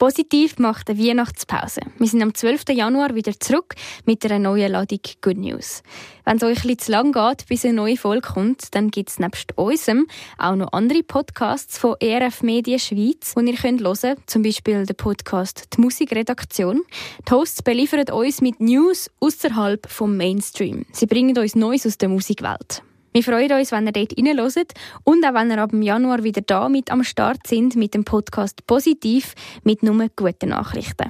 Positiv macht eine Weihnachtspause. Wir sind am 12. Januar wieder zurück mit einer neuen Ladung Good News. Wenn es euch bisschen zu lang geht, bis eine neue Folge kommt, dann gibt es nebst unserem auch noch andere Podcasts von ERF Medien Schweiz, die ihr könnt hören könnt. Zum Beispiel den Podcast «Die Musikredaktion». Die Hosts beliefern uns mit News außerhalb vom Mainstream. Sie bringen uns Neues aus der Musikwelt. Wir freuen uns, wenn ihr dort reinhört und auch wenn ihr ab Januar wieder da mit am Start sind mit dem Podcast Positiv mit nur guten Nachrichten.